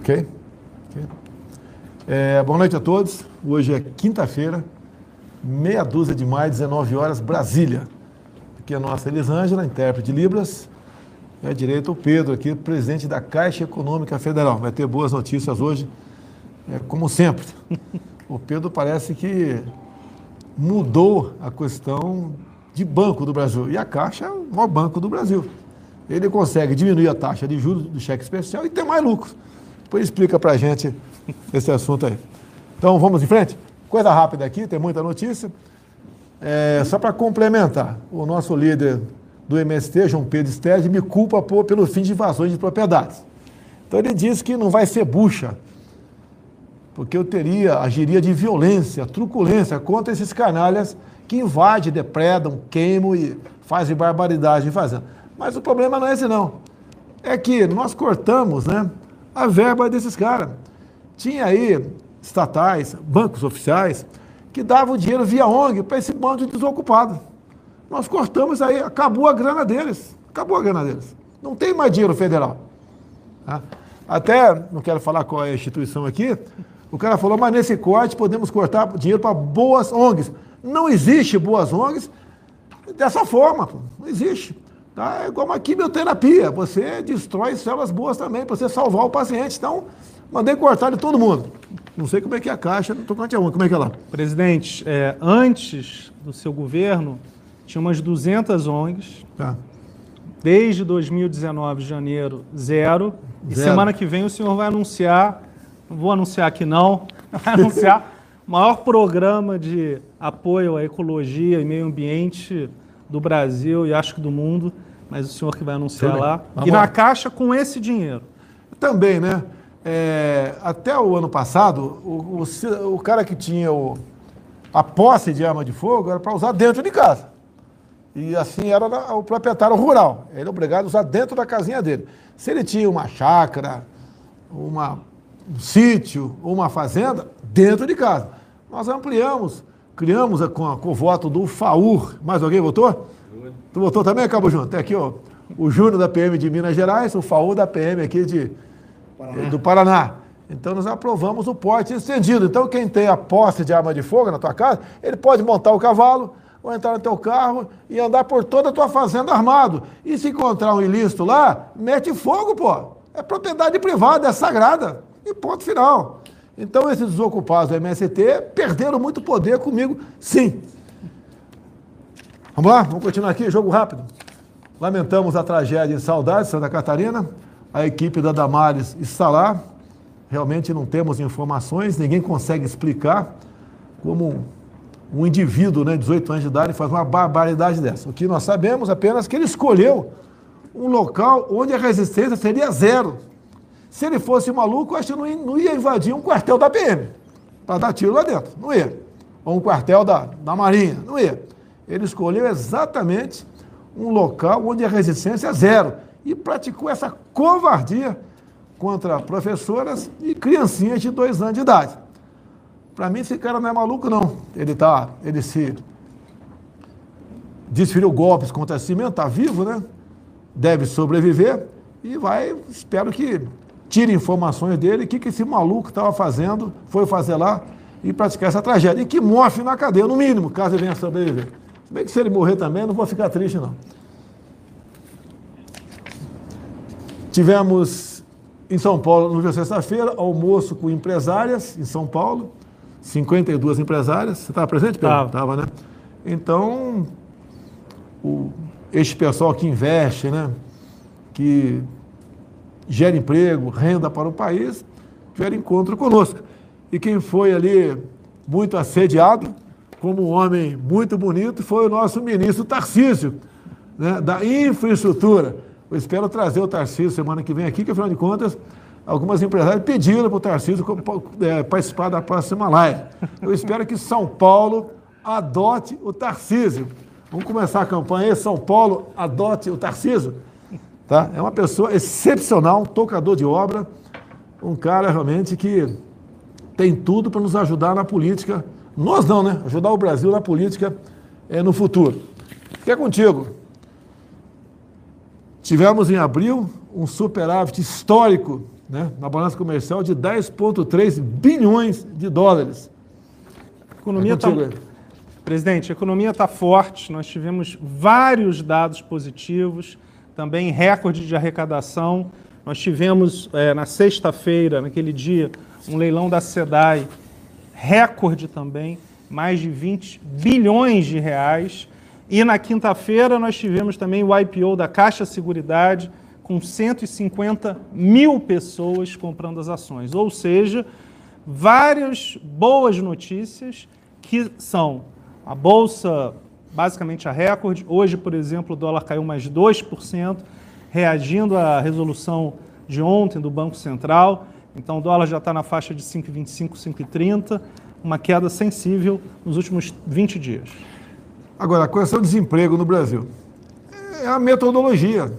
Ok? okay. É, boa noite a todos. Hoje é quinta-feira, meia dúzia de maio, 19 horas, Brasília. Aqui é a nossa Elisângela, intérprete de Libras. E à direita o Pedro, aqui, presidente da Caixa Econômica Federal. Vai ter boas notícias hoje, é, como sempre. O Pedro parece que mudou a questão de banco do Brasil. E a Caixa é o maior banco do Brasil. Ele consegue diminuir a taxa de juros do cheque especial e ter mais lucro. Depois explica para a gente esse assunto aí. Então vamos em frente? Coisa rápida aqui, tem muita notícia. É, só para complementar, o nosso líder do MST, João Pedro Stede, me culpa por, pelo fim de invasões de propriedades. Então ele diz que não vai ser bucha, porque eu teria, agiria de violência, truculência contra esses canalhas que invadem, depredam, queimam e fazem barbaridade em fazenda. Mas o problema não é esse não. É que nós cortamos né, a verba desses caras. Tinha aí estatais, bancos oficiais, que davam dinheiro via ONG para esse bando de desocupados. Nós cortamos aí, acabou a grana deles. Acabou a grana deles. Não tem mais dinheiro federal. Tá? Até, não quero falar qual é a instituição aqui, o cara falou, mas nesse corte podemos cortar dinheiro para boas ONGs. Não existe boas ONGs dessa forma, não existe. Tá? É igual uma quimioterapia, você destrói células boas também para você salvar o paciente. Então, mandei cortar de todo mundo. Não sei como é que é a Caixa, não estou com a como é que é lá? Presidente, é, antes do seu governo, tinha umas 200 ONGs. Tá. Desde 2019, janeiro, zero. E semana que vem o senhor vai anunciar vou anunciar aqui não, vai anunciar o maior programa de apoio à ecologia e meio ambiente do Brasil e acho que do mundo, mas o senhor que vai anunciar Também. lá. Vamos e na Caixa com esse dinheiro. Também, né? É, até o ano passado, o, o, o cara que tinha o, a posse de arma de fogo era para usar dentro de casa. E assim era o proprietário rural. Ele é obrigado a usar dentro da casinha dele. Se ele tinha uma chácara, uma um sítio uma fazenda dentro de casa. Nós ampliamos, criamos com, com o voto do FAUR. Mais alguém votou? Tu votou também, Cabo Junto? Tem aqui, ó, o Júnior da PM de Minas Gerais, o FAUR da PM aqui de, Paraná. do Paraná. Então nós aprovamos o porte estendido. Então quem tem a posse de arma de fogo na tua casa, ele pode montar o cavalo, ou entrar no teu carro e andar por toda a tua fazenda armado. E se encontrar um ilícito lá, mete fogo, pô. É propriedade privada, é sagrada. E ponto final. Então, esses desocupados do MST perderam muito poder comigo, sim. Vamos lá? Vamos continuar aqui, jogo rápido. Lamentamos a tragédia em Saudade, Santa Catarina. A equipe da Damares está lá. Realmente não temos informações, ninguém consegue explicar como um indivíduo né, de 18 anos de idade faz uma barbaridade dessa. O que nós sabemos apenas que ele escolheu um local onde a resistência seria zero. Se ele fosse maluco, acho que não ia invadir um quartel da PM para dar tiro lá dentro. Não ia. Ou um quartel da, da Marinha. Não ia. Ele escolheu exatamente um local onde a resistência é zero. E praticou essa covardia contra professoras e criancinhas de dois anos de idade. Para mim, esse cara não é maluco, não. Ele, tá, ele se desferiu golpes contra si mesmo, está vivo, né? Deve sobreviver e vai, espero que tire informações dele, o que, que esse maluco estava fazendo, foi fazer lá e praticar essa tragédia. E que morre na cadeia, no mínimo, caso ele venha sobreviver. Se bem que se ele morrer também, não vou ficar triste, não. Tivemos em São Paulo, no dia sexta-feira, almoço com empresárias em São Paulo, 52 empresárias. Você estava presente, Pedro? Estava, né? Então, o, este pessoal que investe, né? Que gera emprego, renda para o país, tiver encontro conosco. E quem foi ali muito assediado, como um homem muito bonito, foi o nosso ministro Tarcísio, né, da infraestrutura. Eu espero trazer o Tarcísio semana que vem aqui, que afinal de contas, algumas empresárias pediram para o Tarcísio é, participar da próxima live. Eu espero que São Paulo adote o Tarcísio. Vamos começar a campanha aí, São Paulo adote o Tarcísio. Tá? É uma pessoa excepcional, um tocador de obra, um cara realmente que tem tudo para nos ajudar na política. Nós não, né? Ajudar o Brasil na política é, no futuro. Que é contigo. Tivemos em abril um superávit histórico né, na balança comercial de 10,3 bilhões de dólares. A economia está. Presidente, a economia está forte, nós tivemos vários dados positivos, também recorde de arrecadação. Nós tivemos é, na sexta-feira, naquele dia, um leilão da SEDAI, recorde também, mais de 20 bilhões de reais. E na quinta-feira nós tivemos também o IPO da Caixa Seguridade, com 150 mil pessoas comprando as ações. Ou seja, várias boas notícias que são a Bolsa, basicamente a recorde. Hoje, por exemplo, o dólar caiu mais 2%, reagindo à resolução de ontem do Banco Central. Então, o dólar já está na faixa de 5,25, 5,30, uma queda sensível nos últimos 20 dias. Agora, a questão do desemprego no Brasil. É a metodologia.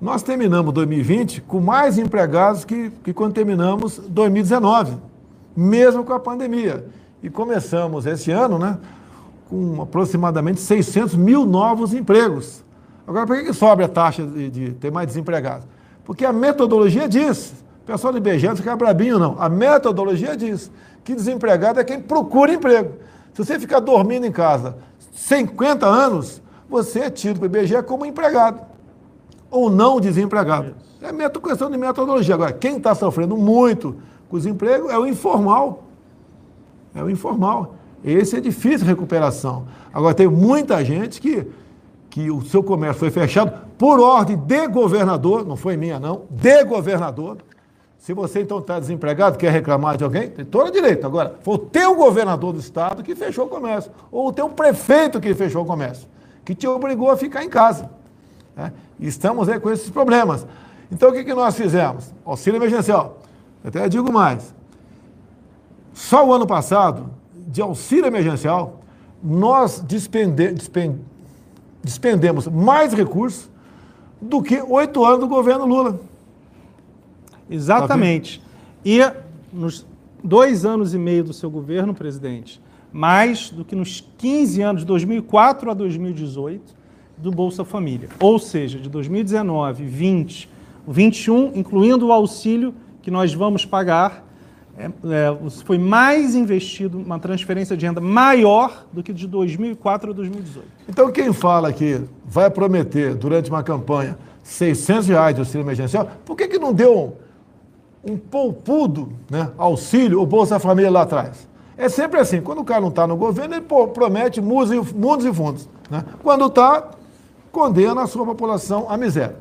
Nós terminamos 2020 com mais empregados que, que quando terminamos 2019, mesmo com a pandemia. E começamos esse ano né, com aproximadamente 600 mil novos empregos. Agora, por que, que sobe a taxa de, de ter mais desempregados? Porque a metodologia diz, pessoal do IBGE não fica brabinho não, a metodologia diz que desempregado é quem procura emprego. Se você ficar dormindo em casa 50 anos, você é tido para o IBGE como empregado ou não desempregado. É questão de metodologia. Agora, quem está sofrendo muito com o desemprego é o informal. É o informal. Esse é difícil recuperação. Agora, tem muita gente que, que o seu comércio foi fechado por ordem de governador, não foi minha não, de governador. Se você então está desempregado, quer reclamar de alguém, tem todo o direito. Agora, foi o teu governador do estado que fechou o comércio, ou o teu prefeito que fechou o comércio, que te obrigou a ficar em casa. Né? Estamos aí com esses problemas. Então, o que, que nós fizemos? Auxílio emergencial. Até digo mais. Só o ano passado, de auxílio emergencial, nós despende, despend, despendemos mais recursos do que oito anos do governo Lula. Exatamente. E nos dois anos e meio do seu governo, presidente, mais do que nos 15 anos, de 2004 a 2018, do Bolsa Família. Ou seja, de 2019, 20, 21, incluindo o auxílio que nós vamos pagar, é, é, foi mais investido, uma transferência de renda maior do que de 2004 a 2018. Então, quem fala que vai prometer, durante uma campanha, 600 reais de auxílio emergencial, por que, que não deu um, poupudo né, auxílio ou Bolsa Família lá atrás? É sempre assim, quando o cara não está no governo, ele promete mundos e, mundos e fundos. Né? Quando está, condena a sua população à miséria.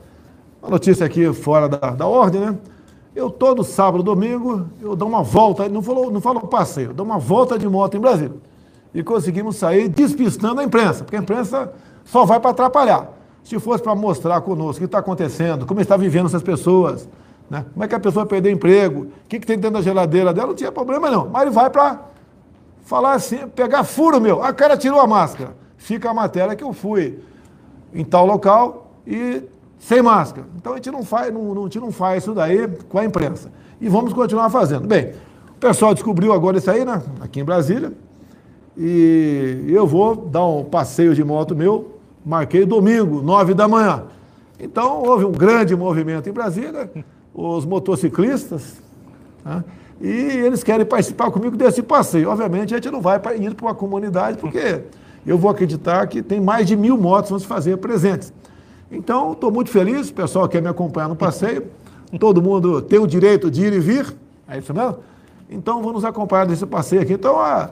Uma notícia aqui fora da, da ordem, né? Eu todo sábado, domingo, eu dou uma volta, não falo, não falo passeio, dou uma volta de moto em Brasília. E conseguimos sair despistando a imprensa, porque a imprensa só vai para atrapalhar. Se fosse para mostrar conosco o que está acontecendo, como está vivendo essas pessoas, né? como é que a pessoa perdeu emprego, o que, que tem dentro da geladeira dela, não tinha problema não. Mas ele vai para falar assim, pegar furo meu. A cara tirou a máscara. Fica a matéria que eu fui em tal local e sem máscara. Então a gente não faz, não, não, a gente não faz isso daí com a imprensa. E vamos continuar fazendo. Bem, o pessoal descobriu agora isso aí, né? Aqui em Brasília. E eu vou dar um passeio de moto meu, marquei domingo, nove da manhã. Então houve um grande movimento em Brasília, os motociclistas, né? e eles querem participar comigo desse passeio. Obviamente a gente não vai ir para uma comunidade, porque eu vou acreditar que tem mais de mil motos vão se fazer presentes. Então, estou muito feliz, o pessoal quer me acompanhar no passeio, todo mundo tem o direito de ir e vir, é isso mesmo? Então, vamos acompanhar nesse passeio aqui. Então, a,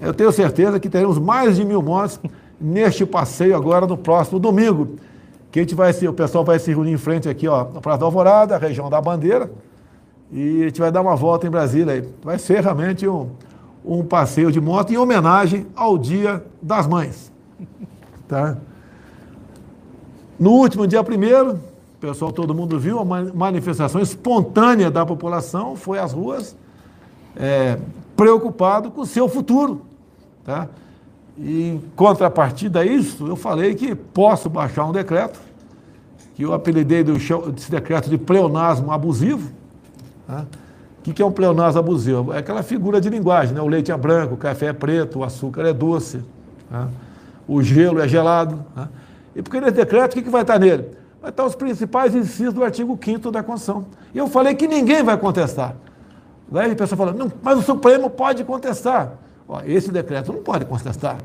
eu tenho certeza que teremos mais de mil motos neste passeio agora no próximo domingo, que a gente vai o pessoal vai se reunir em frente aqui, ó, na Praça da Alvorada, região da Bandeira, e a gente vai dar uma volta em Brasília. Vai ser realmente um, um passeio de moto em homenagem ao Dia das Mães. Tá? No último dia primeiro, pessoal, todo mundo viu, a manifestação espontânea da população foi às ruas, é, preocupado com o seu futuro. Tá? E em contrapartida a isso, eu falei que posso baixar um decreto, que eu apelidei desse decreto de pleonasmo abusivo, tá? O que, é um pleonasmo abusivo? É aquela figura de linguagem, né? O leite é branco, o café é preto, o açúcar é doce, né? o gelo é gelado. Né? E porque nesse decreto, o que, que vai estar nele? Vai estar os principais incisos do artigo 5 da Constituição. E eu falei que ninguém vai contestar. Daí a pessoa fala, mas o Supremo pode contestar. Esse decreto não pode contestar.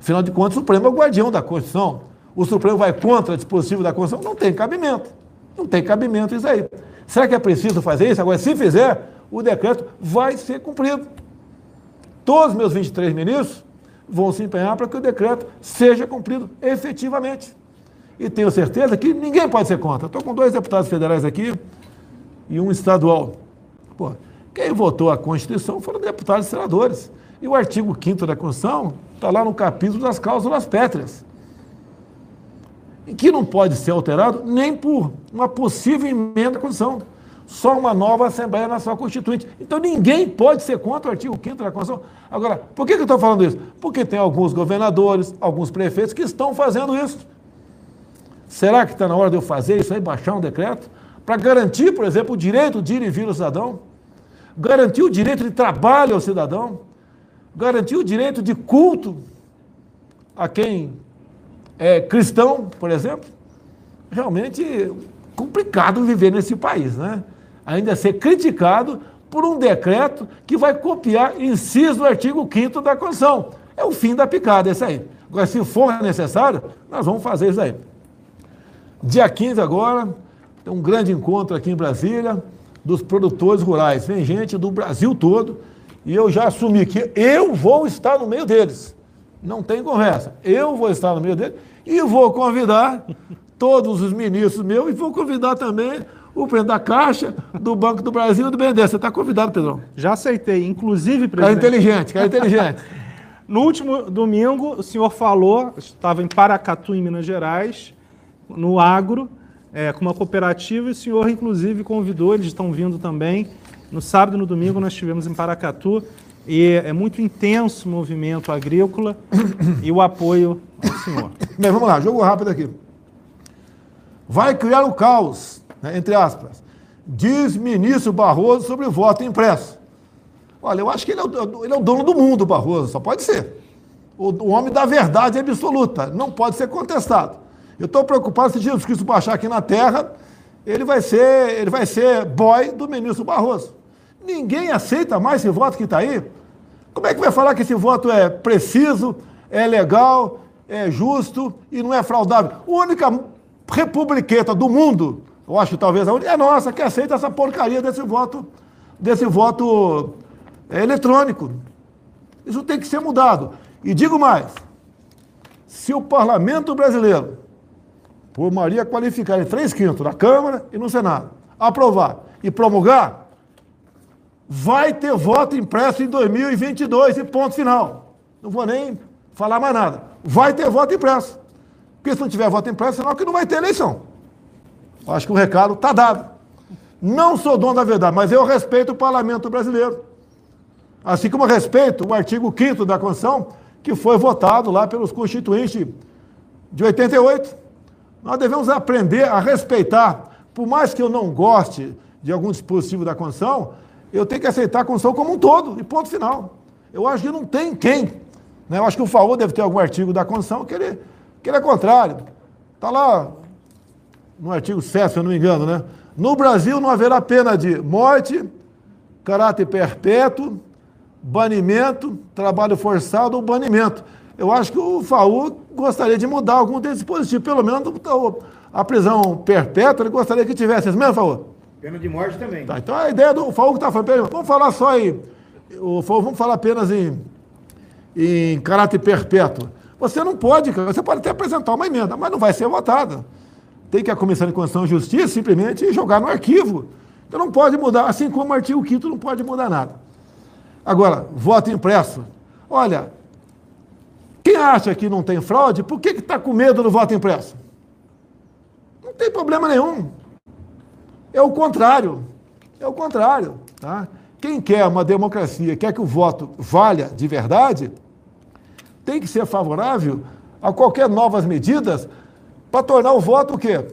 Afinal de contas, o Supremo é o guardião da Constituição. O Supremo vai contra o dispositivo da Constituição? Não tem cabimento. Não tem cabimento isso aí. Será que é preciso fazer isso? Agora, se fizer, o decreto vai ser cumprido. Todos os meus 23 ministros vão se empenhar para que o decreto seja cumprido efetivamente. E tenho certeza que ninguém pode ser contra. Estou com dois deputados federais aqui e um estadual. Pô, quem votou a Constituição foram deputados e senadores. E o artigo 5 da Constituição está lá no capítulo das cláusulas pétreas. E que não pode ser alterado nem por uma possível emenda à Constituição. Só uma nova Assembleia Nacional Constituinte. Então ninguém pode ser contra o artigo 5 da Constituição. Agora, por que, que eu estou falando isso? Porque tem alguns governadores, alguns prefeitos que estão fazendo isso. Será que está na hora de eu fazer isso aí, baixar um decreto? Para garantir, por exemplo, o direito de ir e vir ao cidadão? Garantir o direito de trabalho ao cidadão? Garantir o direito de culto a quem é cristão, por exemplo? Realmente complicado viver nesse país, né? Ainda ser criticado por um decreto que vai copiar inciso do artigo 5 da Constituição. É o fim da picada, esse aí. Agora, se for necessário, nós vamos fazer isso aí. Dia 15 agora, tem um grande encontro aqui em Brasília dos produtores rurais. Vem gente do Brasil todo e eu já assumi que eu vou estar no meio deles. Não tem conversa. Eu vou estar no meio deles e vou convidar todos os ministros meus e vou convidar também o presidente da Caixa, do Banco do Brasil e do BNDES. Você está convidado, Pedrão. Já aceitei, inclusive, presidente. Cara inteligente, cara inteligente. no último domingo, o senhor falou, estava em Paracatu, em Minas Gerais, no agro, é, com uma cooperativa, e o senhor, inclusive, convidou, eles estão vindo também. No sábado e no domingo nós estivemos em Paracatu, e é muito intenso o movimento agrícola e o apoio ao senhor. Bem, vamos lá, jogo rápido aqui vai criar o caos, né, entre aspas, diz ministro Barroso sobre o voto impresso. Olha, eu acho que ele é o, ele é o dono do mundo, Barroso, só pode ser. O, o homem da verdade absoluta, não pode ser contestado. Eu estou preocupado se Jesus Cristo baixar aqui na terra, ele vai ser, ele vai ser boy do ministro Barroso. Ninguém aceita mais esse voto que está aí. Como é que vai falar que esse voto é preciso, é legal, é justo e não é fraudável? A única republiqueta do mundo, eu acho talvez a única, é nossa, que aceita essa porcaria desse voto, desse voto é, eletrônico. Isso tem que ser mudado. E digo mais: se o parlamento brasileiro, por maioria qualificada em três quintos, na Câmara e no Senado, aprovar e promulgar, vai ter voto impresso em 2022 e ponto final. Não vou nem falar mais nada. Vai ter voto impresso. Porque se não tiver voto impresso, senão que não vai ter eleição. Acho que o recado está dado. Não sou dono da verdade, mas eu respeito o parlamento brasileiro. Assim como respeito o artigo 5 da Constituição, que foi votado lá pelos constituintes de 88. Nós devemos aprender a respeitar, por mais que eu não goste de algum dispositivo da Constituição, eu tenho que aceitar a Constituição como um todo, e ponto final. Eu acho que não tem quem. Né? Eu acho que o FAO deve ter algum artigo da Constituição que ele que ele é contrário. Está lá no artigo 7, se eu não me engano, né? No Brasil não haverá pena de morte, caráter perpétuo, banimento, trabalho forçado ou banimento. Eu acho que o FAU gostaria de mudar algum desses dispositivos, pelo menos a prisão perpétua, ele gostaria que tivesse isso mesmo, FAU? Pena de morte também. Tá, então a ideia do FAU que está falando, vamos falar só aí, o FAU, vamos falar apenas em, em caráter perpétuo. Você não pode, você pode até apresentar uma emenda, mas não vai ser votada. Tem que a Comissão de Constituição e Justiça simplesmente jogar no arquivo. Então não pode mudar, assim como o artigo 5 não pode mudar nada. Agora, voto impresso. Olha, quem acha que não tem fraude, por que está com medo do voto impresso? Não tem problema nenhum. É o contrário. É o contrário. Tá? Quem quer uma democracia, quer que o voto valha de verdade, tem que ser favorável a qualquer novas medidas para tornar o voto o quê?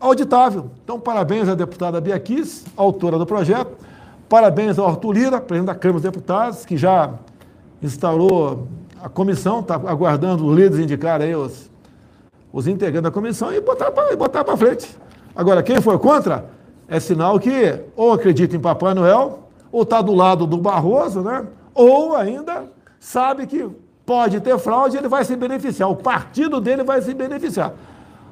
Auditável. Então, parabéns à deputada Bia Kiss, autora do projeto. Parabéns ao Arthur Lira, presidente da Câmara dos Deputados, que já instaurou a comissão, está aguardando os líderes indicar aí os, os integrantes da comissão e botar para botar para frente. Agora, quem for contra, é sinal que ou acredita em Papai Noel, ou está do lado do Barroso, né? ou ainda sabe que pode ter fraude, ele vai se beneficiar, o partido dele vai se beneficiar.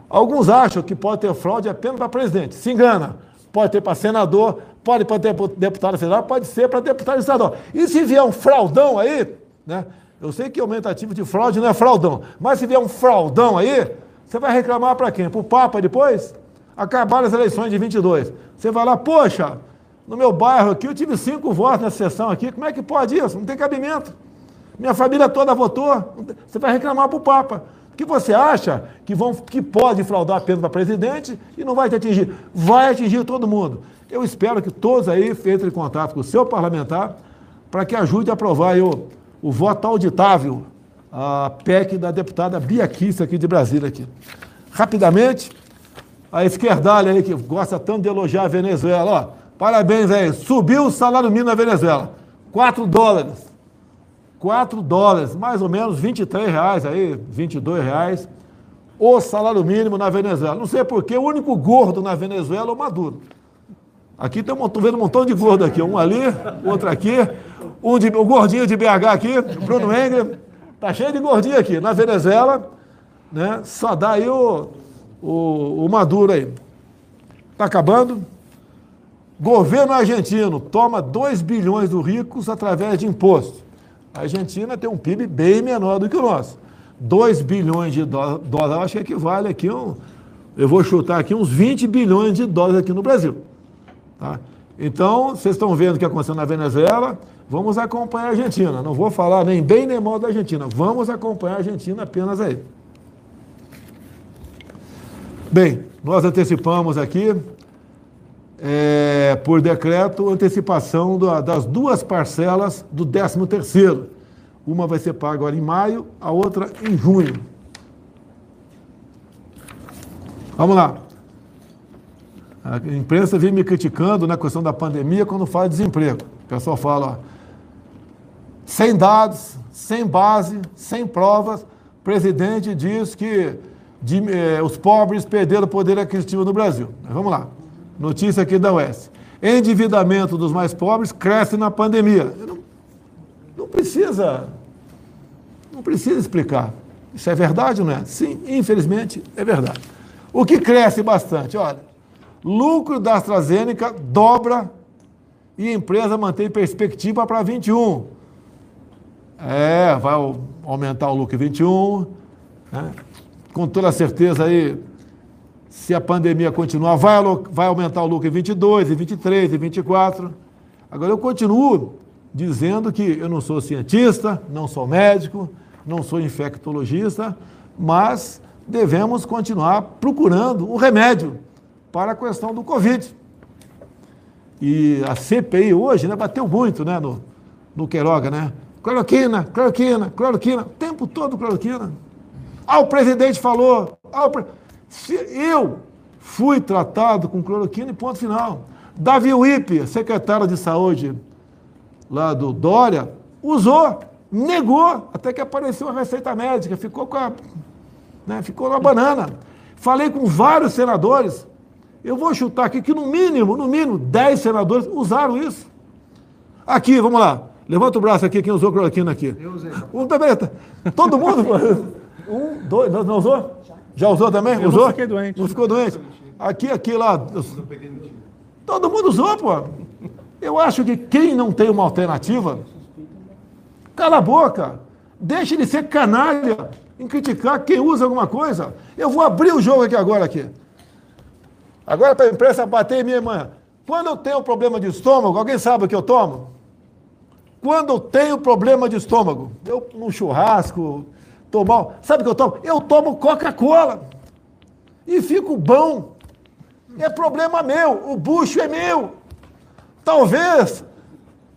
Alguns acham que pode ter fraude apenas para presidente. Se engana. Pode ter para senador, pode para deputado federal, pode ser para deputado estadual. E se vier um fraudão aí, né? Eu sei que aumentativo de fraude não é fraudão, mas se vier um fraudão aí, você vai reclamar para quem? Para o Papa depois? Acabaram as eleições de 22. Você vai lá, poxa, no meu bairro aqui eu tive cinco votos nessa sessão aqui, como é que pode isso? Não tem cabimento. Minha família toda votou. Você vai reclamar para o Papa. que você acha que, vão, que pode fraudar apenas para presidente e não vai te atingir? Vai atingir todo mundo. Eu espero que todos aí entrem em contato com o seu parlamentar para que ajude a aprovar o, o voto auditável, a PEC da deputada Bia Kiss aqui de Brasília. Aqui. Rapidamente, a esquerdalha aí que gosta tanto de elogiar a Venezuela, ó, parabéns aí, subiu o salário mínimo na Venezuela, 4 dólares. 4 dólares, mais ou menos 23 reais aí, 22 reais, o salário mínimo na Venezuela. Não sei porquê, o único gordo na Venezuela é o Maduro. Aqui tem um, vendo um montão de gordo aqui, um ali, outro aqui, um de, o gordinho de BH aqui, Bruno Engler, tá cheio de gordinho aqui. Na Venezuela, né, só dá aí o, o, o Maduro aí. Tá acabando? Governo argentino toma 2 bilhões dos ricos através de imposto. A Argentina tem um PIB bem menor do que o nosso. 2 bilhões de dólares, acho que equivale aqui um, eu vou chutar aqui uns 20 bilhões de dólares aqui no Brasil. Tá? Então, vocês estão vendo o que aconteceu na Venezuela, vamos acompanhar a Argentina. Não vou falar nem bem nem mal da Argentina, vamos acompanhar a Argentina apenas aí. Bem, nós antecipamos aqui, é, por decreto, antecipação do, das duas parcelas do 13 terceiro. Uma vai ser paga agora em maio, a outra em junho. Vamos lá. A imprensa vem me criticando na questão da pandemia quando fala de desemprego. O pessoal fala, ó, sem dados, sem base, sem provas, o presidente diz que de, eh, os pobres perderam o poder aquisitivo no Brasil. Vamos lá. Notícia aqui da UES. Endividamento dos mais pobres cresce na pandemia. Não, não, precisa. Não precisa explicar. Isso é verdade não é? Sim, infelizmente é verdade. O que cresce bastante, olha, lucro da AstraZeneca dobra e a empresa mantém perspectiva para 21. É, vai aumentar o lucro em 21. Né? Com toda certeza aí, se a pandemia continuar, vai, vai aumentar o lucro em 22, em 23, em 24. Agora, eu continuo dizendo que eu não sou cientista, não sou médico, não sou infectologista, mas devemos continuar procurando um remédio para a questão do Covid. E a CPI hoje né, bateu muito né, no, no Queiroga, né? Cloroquina, cloroquina, cloroquina, o tempo todo cloroquina. Ah, o presidente falou. Ah, pre... Eu fui tratado com cloroquina e ponto final. Davi Wipe, secretário de saúde lá do Dória, usou, negou, até que apareceu a receita médica, ficou com a. Né, ficou na banana. Falei com vários senadores. Eu vou chutar aqui que no mínimo, no mínimo, 10 senadores usaram isso. Aqui, vamos lá. Levanta o braço aqui, quem usou cloroquina aqui. Eu usei. Todo mundo. Um, dois, não, não usou? Já usou também? Eu usou? Não fiquei doente. Não ficou doente? Aqui, aqui, lá. Todo mundo usou, pô. Eu acho que quem não tem uma alternativa, cala a boca. Deixe de ser canalha em criticar quem usa alguma coisa. Eu vou abrir o jogo aqui agora aqui. Agora para a imprensa bater em minha irmã. Quando eu tenho problema de estômago, alguém sabe o que eu tomo? Quando eu tenho problema de estômago, eu num churrasco, tomar. Sabe o que eu tomo? Eu tomo Coca-Cola. E fico bom. É problema meu. O bucho é meu. Talvez,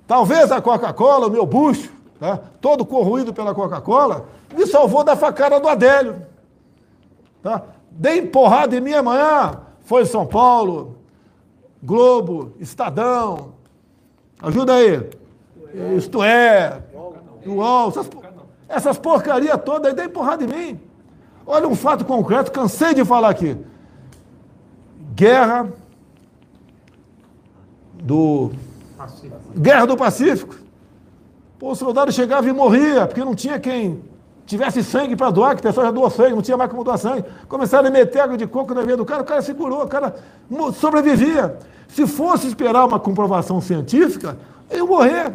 talvez a Coca-Cola, o meu bucho, tá? todo corroído pela Coca-Cola, me salvou da facada do Adélio. Tá? Dei porrada em mim amanhã. Foi São Paulo, Globo, Estadão. Ajuda aí. Isto é, UOL, essas, essas porcarias todas aí, dá porrada em mim. Olha um fato concreto, cansei de falar aqui. Guerra do Pacífico. Guerra do Pacífico. Pô, o soldado chegava e morria, porque não tinha quem tivesse sangue para doar, que a pessoa já doou sangue, não tinha mais como doar sangue. Começaram a meter água de coco na veia do cara, o cara segurou, o cara sobrevivia. Se fosse esperar uma comprovação científica, ia morrer.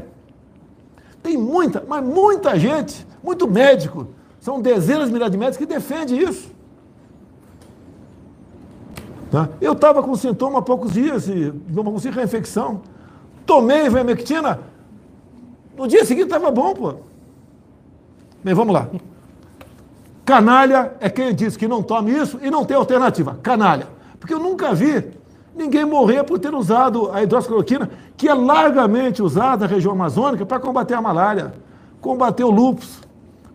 Tem muita, mas muita gente, muito médico, são dezenas de milhares de médicos que defendem isso. Tá? Eu estava com sintoma há poucos dias, e não consegui reinfecção. Tomei vermectina, no dia seguinte estava bom, pô. Bem, vamos lá. Canalha é quem diz que não tome isso e não tem alternativa. Canalha. Porque eu nunca vi ninguém morrer por ter usado a hidroxicloroquina, que é largamente usada na região amazônica para combater a malária, combater o lúpus,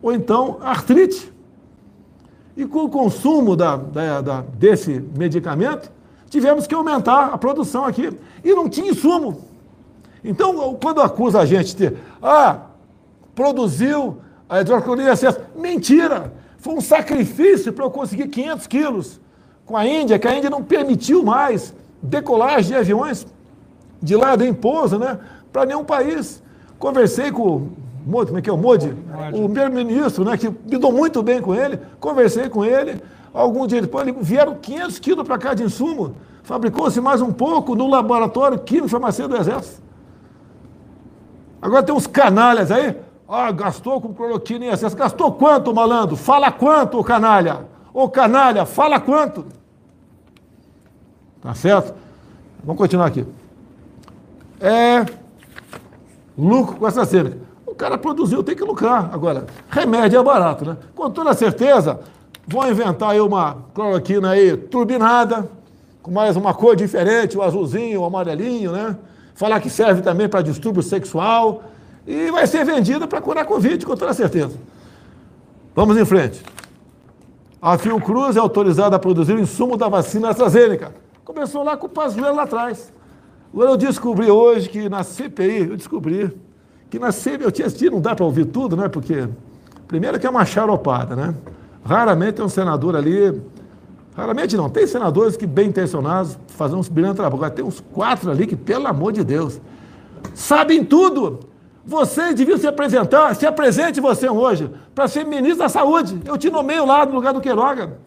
ou então artrite. E com o consumo da, da, da, desse medicamento, tivemos que aumentar a produção aqui. E não tinha insumo. Então, quando acusa a gente de, ah, produziu a hidrocloroquina em excesso, mentira! Foi um sacrifício para eu conseguir 500 quilos com a Índia, que a Índia não permitiu mais decolagem de aviões de lá em pouso, né, para nenhum país. Conversei com Modi, como é que é o Modi? O primeiro-ministro, né, que me dou muito bem com ele, conversei com ele, algum dia depois vieram 500 quilos para cá de insumo, fabricou-se mais um pouco no laboratório químico farmacêutico do Exército. Agora tem uns canalhas aí, ah, gastou com cloroquina em excesso. Gastou quanto, malandro? Fala quanto, canalha? Ô canalha, fala quanto? Tá certo? Vamos continuar aqui. É. Lucro com essa cena. O cara produziu, tem que lucrar. Agora, remédio é barato, né? Com toda certeza, vão inventar aí uma cloroquina aí turbinada, com mais uma cor diferente, o azulzinho, o amarelinho, né? Falar que serve também para distúrbio sexual e vai ser vendida para curar Covid, com toda certeza. Vamos em frente. A Fiocruz é autorizada a produzir o insumo da vacina AstraZeneca. Começou lá com o Pazuello lá atrás. Eu descobri hoje que na CPI, eu descobri que na CPI, eu assistido, não dá para ouvir tudo, né? Porque, primeiro que é uma charopada, né? Raramente tem um senador ali, raramente não, tem senadores que bem intencionados fazem uns brilhantes trabalho. Agora tem uns quatro ali que, pelo amor de Deus, sabem tudo. Vocês deviam se apresentar, se apresente você hoje, para ser ministro da Saúde. Eu te nomeio lá no lugar do Queiroga.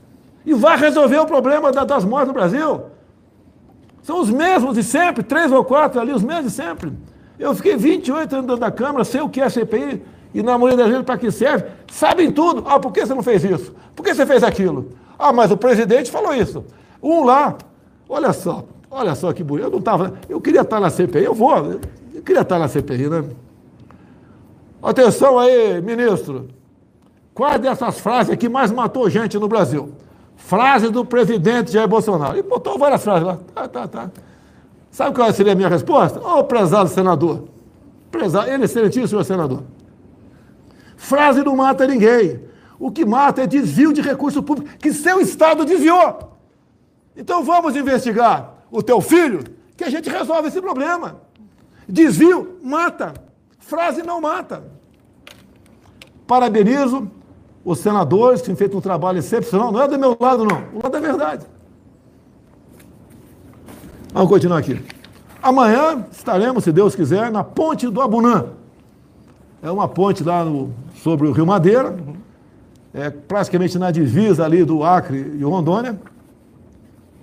E vá resolver o problema das mortes no Brasil. São os mesmos de sempre, três ou quatro ali, os mesmos de sempre. Eu fiquei 28 anos dentro da Câmara, sei o que é CPI, e na maioria das vezes para que serve. Sabem tudo. Ah, por que você não fez isso? Por que você fez aquilo? Ah, mas o presidente falou isso. Um lá, olha só, olha só que bonito. Eu não estava, eu queria estar na CPI, eu vou, eu queria estar na CPI, né? Atenção aí, ministro. Quais dessas frases aqui mais matou gente no Brasil? Frase do presidente Jair Bolsonaro. E botou várias frases lá. Tá, tá, tá. Sabe qual seria a minha resposta? Ô, oh, prezado senador. Prezado, ele é excelentíssimo senador. Frase não mata ninguém. O que mata é desvio de recurso público que seu Estado desviou. Então vamos investigar o teu filho, que a gente resolve esse problema. Desvio mata. Frase não mata. Parabenizo os senadores que têm feito um trabalho excepcional. Não é do meu lado, não. O lado da verdade. Vamos continuar aqui. Amanhã estaremos, se Deus quiser, na ponte do Abunã. É uma ponte lá no, sobre o Rio Madeira. É praticamente na divisa ali do Acre e Rondônia.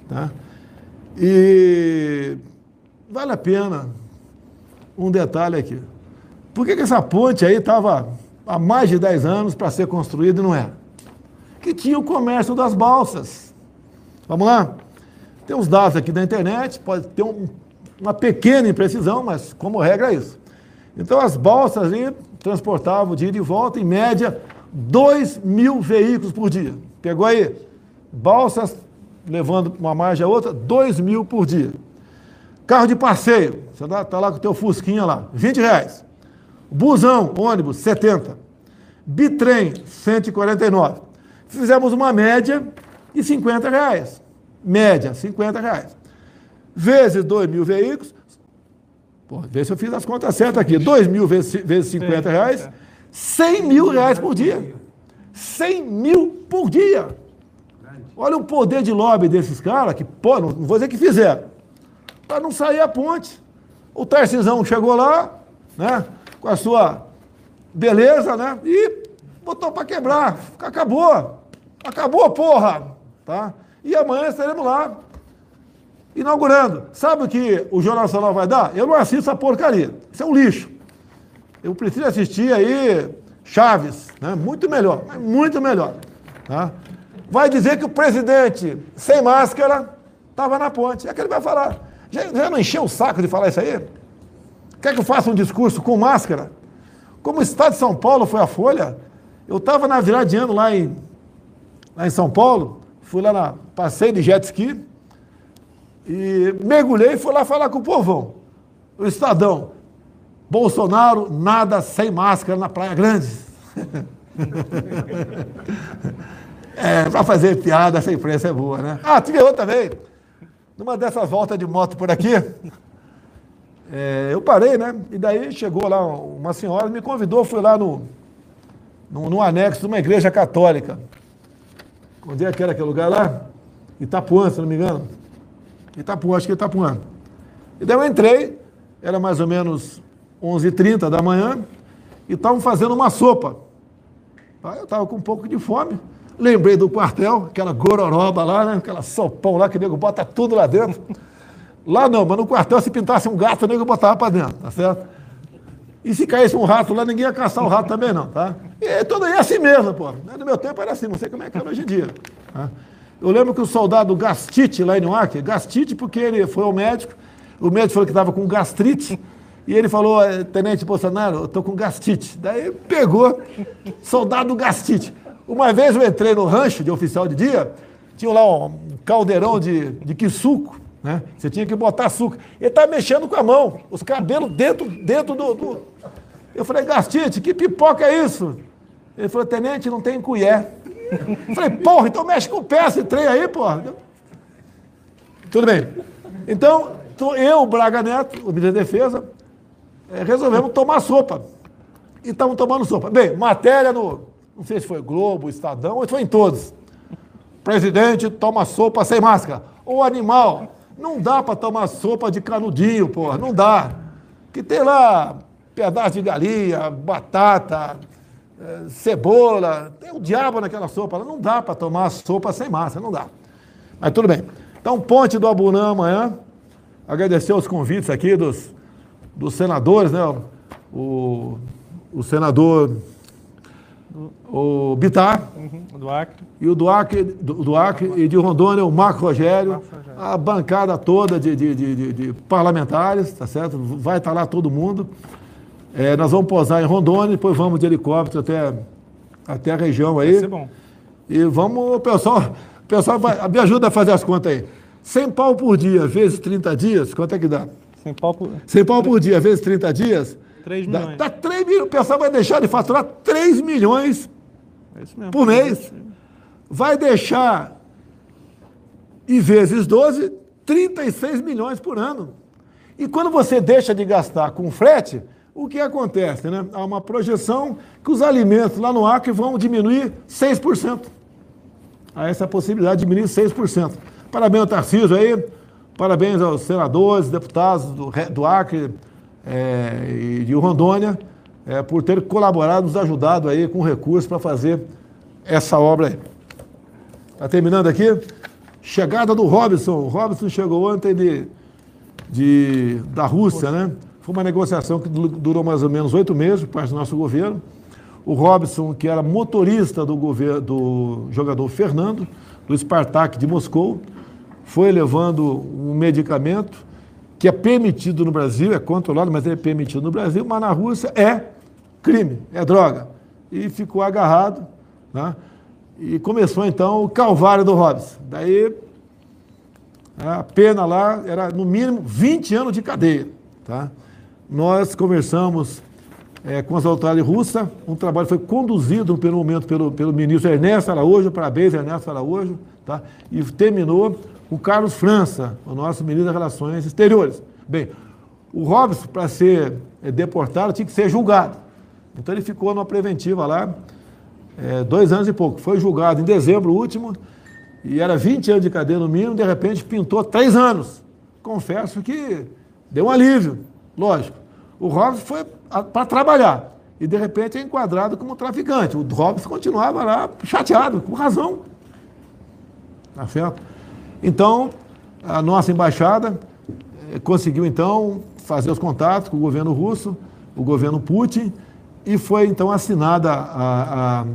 Tá? E vale a pena um detalhe aqui. Por que, que essa ponte aí estava há mais de 10 anos para ser construída e não é? Que tinha o comércio das balsas. Vamos lá? Tem uns dados aqui da internet, pode ter um, uma pequena imprecisão, mas como regra é isso. Então as balsas ali transportavam de ida e volta, em média, 2 mil veículos por dia. Pegou aí? Balsas levando uma margem a outra, 2 mil por dia. Carro de passeio, você está tá lá com o teu Fusquinha lá, 20 reais. Busão, ônibus, 70. Bitrem, 149. Fizemos uma média de 50 reais. Média, 50 reais. Vezes 2 mil veículos. Pô, vê se eu fiz as contas certas aqui. 2 mil vezes, vezes 50 reais, 100 mil reais por dia. 100 mil por dia. Olha o poder de lobby desses caras, que, pô, não vou dizer que fizeram, para não sair a ponte. O Tarcisão chegou lá, né, com a sua beleza, né, e botou para quebrar. Acabou. Acabou, porra. Tá? E amanhã estaremos lá, inaugurando. Sabe o que o Jornal Nacional vai dar? Eu não assisto essa porcaria. Isso é um lixo. Eu preciso assistir aí Chaves, né? muito melhor, muito melhor. Tá? vai dizer que o presidente, sem máscara, estava na ponte. É que ele vai falar. Já, já não encheu o saco de falar isso aí? Quer que eu faça um discurso com máscara? Como o Estado de São Paulo foi a Folha, eu estava na virada de ano lá em, lá em São Paulo, fui lá na passei de jet ski e mergulhei e fui lá falar com o povão. O Estadão. Bolsonaro nada sem máscara na Praia Grande. É, para fazer piada, essa imprensa é boa, né? Ah, tive outra também. Numa dessas voltas de moto por aqui, é, eu parei, né? E daí chegou lá uma senhora, me convidou, fui lá no, no, no anexo de uma igreja católica. Onde é que era aquele lugar lá? Itapuã, se não me engano. Itapuã, acho que é Itapuã. E daí eu entrei, era mais ou menos 11h30 da manhã, e estavam fazendo uma sopa. Aí eu estava com um pouco de fome. Lembrei do quartel, aquela gororoba lá, né? aquela sopão lá que o nego bota tudo lá dentro. Lá não, mas no quartel, se pintasse um gato, o nego botava para dentro, tá certo? E se caísse um rato lá, ninguém ia caçar o rato também, não, tá? E tudo aí é assim mesmo, pô. No meu tempo era assim, não sei como é que é hoje em dia. Tá? Eu lembro que o soldado Gastite, lá em Newark, Gastite porque ele foi ao médico, o médico falou que estava com gastrite, e ele falou, é, Tenente Bolsonaro, eu estou com gastite. Daí pegou, soldado Gastite. Uma vez eu entrei no rancho de oficial de dia, tinha lá um caldeirão de, de quisuco, né? Você tinha que botar açúcar. Ele estava mexendo com a mão, os cabelos dentro, dentro do, do... Eu falei, Gastite, que pipoca é isso? Ele falou, tenente, não tem colher. Eu falei, porra, então mexe com o pé esse trem aí, porra. Tudo bem. Então, eu, Braga Neto, o ministro da Defesa, eh, resolvemos tomar sopa. E estamos tomando sopa. Bem, matéria no, não sei se foi Globo, Estadão, ou foi em todos. Presidente toma sopa sem máscara. O animal, não dá para tomar sopa de canudinho, porra, não dá. Que tem lá pedaço de galinha, batata, eh, cebola, tem o diabo naquela sopa. Não dá para tomar sopa sem máscara, não dá. Mas tudo bem. Então, Ponte do Abunã amanhã. Agradecer os convites aqui dos, dos senadores, né? O, o senador o Bitar, uhum, do Acre. e o do Acre, do, do Acre e de Rondônia, o Marco Rogério, Marco Rogério. a bancada toda de, de, de, de, parlamentares, tá certo? Vai estar lá todo mundo. É, nós vamos posar em Rondônia, depois vamos de helicóptero até, até a região aí. Vai ser bom. E vamos, o pessoal, o pessoal vai, me ajuda a fazer as contas aí. 100 pau por dia, vezes 30 dias, quanto é que dá? 100 pau por, 100 pau por dia, vezes 30 dias, 3 milhões. Dá, dá 3 milhões. O pessoal vai deixar de faturar 3 milhões é por mês. Vai deixar, e vezes 12, 36 milhões por ano. E quando você deixa de gastar com frete, o que acontece? Né? Há uma projeção que os alimentos lá no Acre vão diminuir 6%. Há essa possibilidade de diminuir 6%. Parabéns ao Tarcísio aí, parabéns aos senadores, deputados do, do Acre, é, e de Rondônia é, por ter colaborado, nos ajudado aí com recursos para fazer essa obra aí. Está terminando aqui? Chegada do Robson. O Robson chegou ontem de, de, da Rússia, né? Foi uma negociação que durou mais ou menos oito meses parte do nosso governo. O Robson, que era motorista do, governo, do jogador Fernando, do Spartak de Moscou, foi levando um medicamento que é permitido no Brasil, é controlado, mas é permitido no Brasil, mas na Rússia é crime, é droga. E ficou agarrado, né? e começou então o calvário do Robson. Daí a pena lá era no mínimo 20 anos de cadeia. Tá? Nós conversamos é, com as autoridades russas, um trabalho foi conduzido pelo momento pelo, pelo ministro Ernesto Araújo, parabéns Ernesto Araújo, tá? e terminou o Carlos França, o nosso ministro das Relações Exteriores. Bem, o Robson, para ser é, deportado, tinha que ser julgado. Então ele ficou numa preventiva lá. é, dois anos e pouco. Foi julgado em dezembro último e era 20 anos de cadeia no mínimo, de repente pintou três anos. Confesso que deu um alívio, lógico. O Robson foi para trabalhar e de repente é enquadrado como traficante. O Robson continuava lá chateado, com razão. Tá certo? Então, a nossa embaixada eh, conseguiu então fazer os contatos com o governo russo, o governo Putin, e foi então assinada a, a,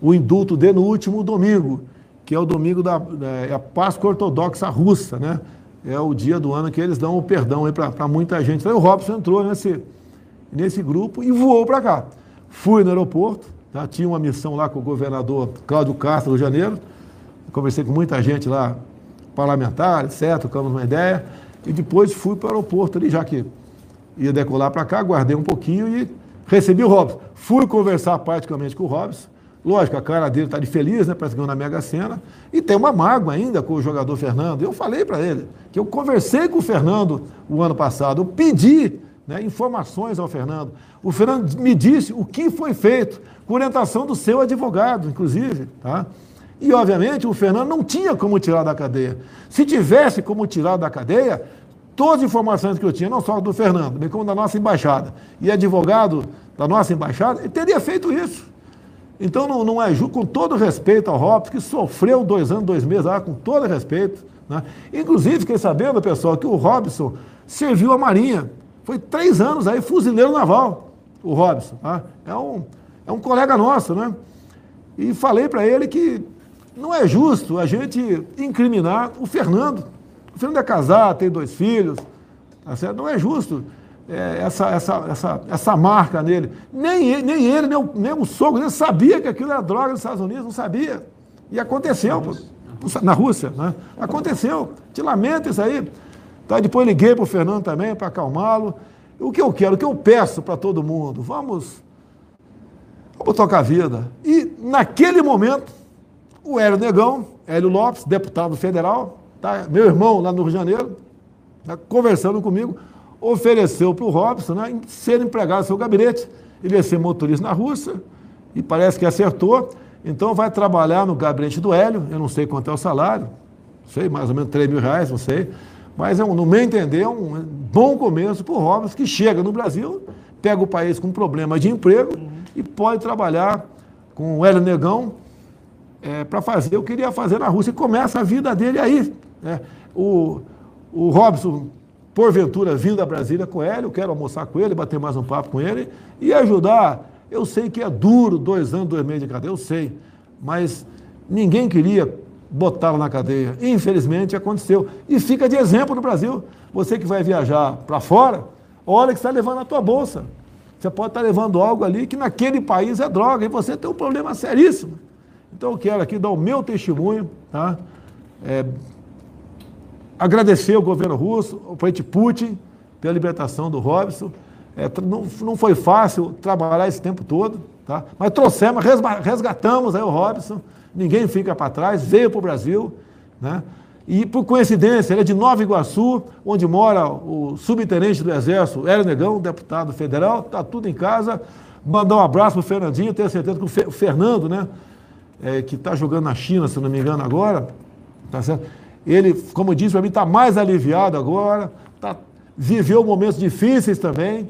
o indulto dele no último domingo, que é o domingo da, da é Páscoa Ortodoxa Russa, né? É o dia do ano que eles dão o perdão para muita gente. Então, o Robson entrou nesse, nesse grupo e voou para cá. Fui no aeroporto, tá? tinha uma missão lá com o governador Cláudio Castro, do Janeiro. Conversei com muita gente lá, parlamentar, etc., trocamos uma ideia. E depois fui para o aeroporto ali, já que ia decolar para cá, guardei um pouquinho e recebi o Robson. Fui conversar praticamente com o Robson. Lógico, a cara dele está de feliz, né? Parece que ganhou na Mega Sena. E tem uma mágoa ainda com o jogador Fernando. Eu falei para ele que eu conversei com o Fernando o ano passado. Eu pedi né, informações ao Fernando. O Fernando me disse o que foi feito, com orientação do seu advogado, inclusive. Tá? E, obviamente, o Fernando não tinha como tirar da cadeia. Se tivesse como tirar da cadeia, todas as informações que eu tinha, não só do Fernando, bem como da nossa embaixada, e advogado da nossa embaixada, ele teria feito isso. Então, não, não é justo, com todo respeito ao Robson, que sofreu dois anos, dois meses lá, com todo respeito. Né? Inclusive, fiquei sabendo, pessoal, que o Robson serviu a Marinha. Foi três anos aí, fuzileiro naval, o Robson. Tá? É, um, é um colega nosso, né? E falei para ele que não é justo a gente incriminar o Fernando. O Fernando é casado, tem dois filhos, tá certo? Não é justo é, essa, essa, essa, essa marca nele. Nem ele, nem, ele nem, o, nem o sogro, nem sabia que aquilo era droga nos Estados Unidos, não sabia. E aconteceu. Na Rússia, na Rússia né? Aconteceu. Te lamento isso aí. Tá? Depois liguei para o Fernando também para acalmá-lo. O que eu quero, o que eu peço para todo mundo, vamos, vamos tocar a vida. E naquele momento, o Hélio Negão, Hélio Lopes, deputado federal, tá? meu irmão lá no Rio de Janeiro, tá? conversando comigo, ofereceu para o Robson né, ser empregado no seu gabinete. Ele ia ser motorista na Rússia e parece que acertou. Então vai trabalhar no gabinete do Hélio, eu não sei quanto é o salário, sei, mais ou menos 3 mil reais, não sei. Mas, é um, no meu entender, é um bom começo para o Robson, que chega no Brasil, pega o país com problema de emprego uhum. e pode trabalhar com o Hélio Negão é, para fazer o que ele ia fazer na Rússia. E começa a vida dele aí. Né? O, o Robson, porventura, vindo a Brasília com ele, eu quero almoçar com ele, bater mais um papo com ele e ajudar. Eu sei que é duro, dois anos, dois meses de cadeia, eu sei. Mas ninguém queria botá-lo na cadeia. Infelizmente aconteceu. E fica de exemplo no Brasil. Você que vai viajar para fora, olha que está levando a tua bolsa. Você pode estar levando algo ali que naquele país é droga e você tem um problema seríssimo. Então eu quero aqui dar o meu testemunho, tá? É, agradecer ao governo russo, ao presidente Putin, pela libertação do Robson. É, não, não foi fácil trabalhar esse tempo todo, tá? mas trouxemos, resgatamos aí o Robson ninguém fica para trás, veio para o Brasil, né? E por coincidência, ele é de Nova Iguaçu, onde mora o subtenente do Exército, Hélio Negão, deputado federal, está tudo em casa. Mandar um abraço para o Fernandinho, tenho certeza que o Fernando, né? É, que está jogando na China, se não me engano, agora, tá certo? Ele, como disse para mim, está mais aliviado agora, tá, viveu momentos difíceis também,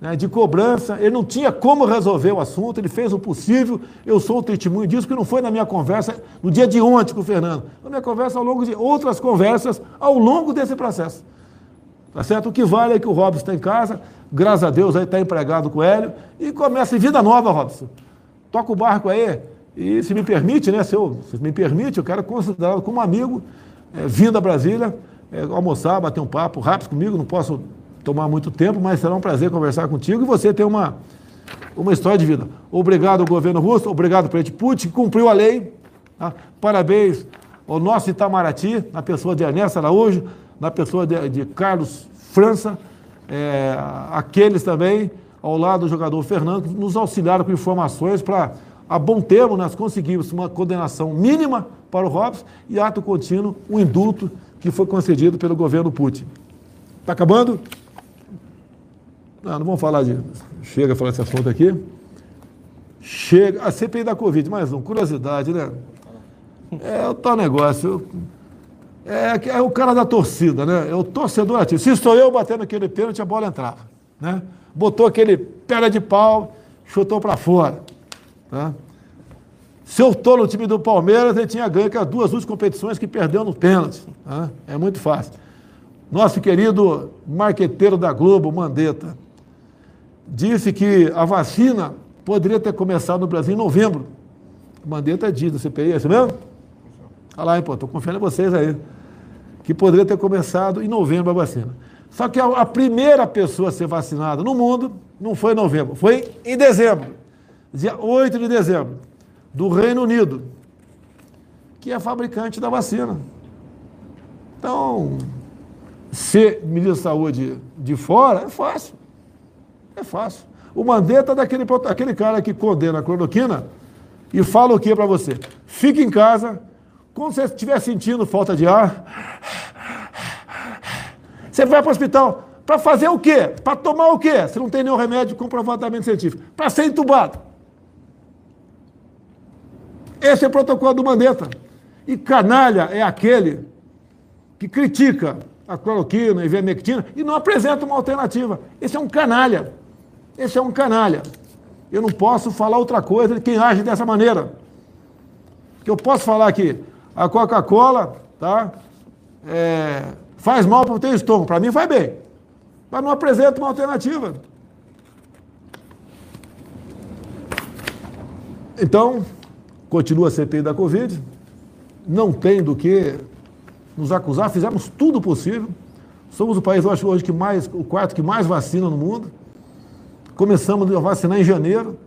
né, de cobrança, ele não tinha como resolver o assunto, ele fez o possível, eu sou o testemunho disso, que não foi na minha conversa no dia de ontem com o Fernando, na minha conversa ao longo de outras conversas ao longo desse processo. Tá certo? O que vale é que o Robson está em casa, graças a Deus aí está empregado com o Hélio, e começa vida nova, Robson. Toca o barco aí, e se me permite, né, se, eu, se me permite, eu quero considerá-lo como amigo, é, vindo a Brasília, é, almoçar, bater um papo rápido comigo, não posso tomar muito tempo, mas será um prazer conversar contigo e você ter uma, uma história de vida. Obrigado ao governo russo, obrigado presidente Putin, que cumpriu a lei. Tá? Parabéns ao nosso Itamaraty, na pessoa de Ernesto Araújo, na pessoa de, de Carlos França, é, aqueles também, ao lado do jogador Fernando, que nos auxiliaram com informações para, a bom termo, nós conseguimos uma condenação mínima para o Robson e ato contínuo, um indulto que foi concedido pelo governo Putin. Está acabando? Não, não vamos falar de. Chega a falar desse assunto aqui. chega. A CPI da Covid, mais um, curiosidade, né? É o tal negócio. É, é o cara da torcida, né? É o torcedor ativo. Se sou eu batendo aquele pênalti, a bola entrava. Né? Botou aquele pé de pau, chutou para fora. Tá? Se eu estou no time do Palmeiras, ele tinha ganho as duas últimas competições que perdeu no pênalti. Tá? É muito fácil. Nosso querido marqueteiro da Globo, Mandetta, disse que a vacina poderia ter começado no Brasil em novembro. Mandetta é diz do CPI, é isso mesmo? Olha lá, hein, pô, estou confiando em vocês aí. Que poderia ter começado em novembro a vacina. Só que a, a primeira pessoa a ser vacinada no mundo não foi em novembro, foi em dezembro. Dia 8 de dezembro, do Reino Unido, que é fabricante da vacina. Então, ser ministro da Saúde de fora é fácil. É fácil. O Mandetta é daquele aquele cara que condena a cloroquina e fala o que para você? Fique em casa, quando você estiver sentindo falta de ar, você vai para o hospital. Para fazer o quê? Para tomar o quê? Se não tem nenhum remédio comprovadamente científico. Para ser entubado. Esse é o protocolo do Mandetta. E canalha é aquele que critica a cloroquina, a ivermectina e não apresenta uma alternativa. Esse é um canalha. Esse é um canalha. Eu não posso falar outra coisa de quem age dessa maneira. Que eu posso falar aqui, a Coca-Cola, tá? É, faz mal para o teu estômago. Para mim faz bem. Mas não apresenta uma alternativa. Então, continua a CPI da Covid. Não tem do que nos acusar. Fizemos tudo possível. Somos o país, eu acho, hoje que mais, o quarto que mais vacina no mundo. Começamos a vacinar em janeiro.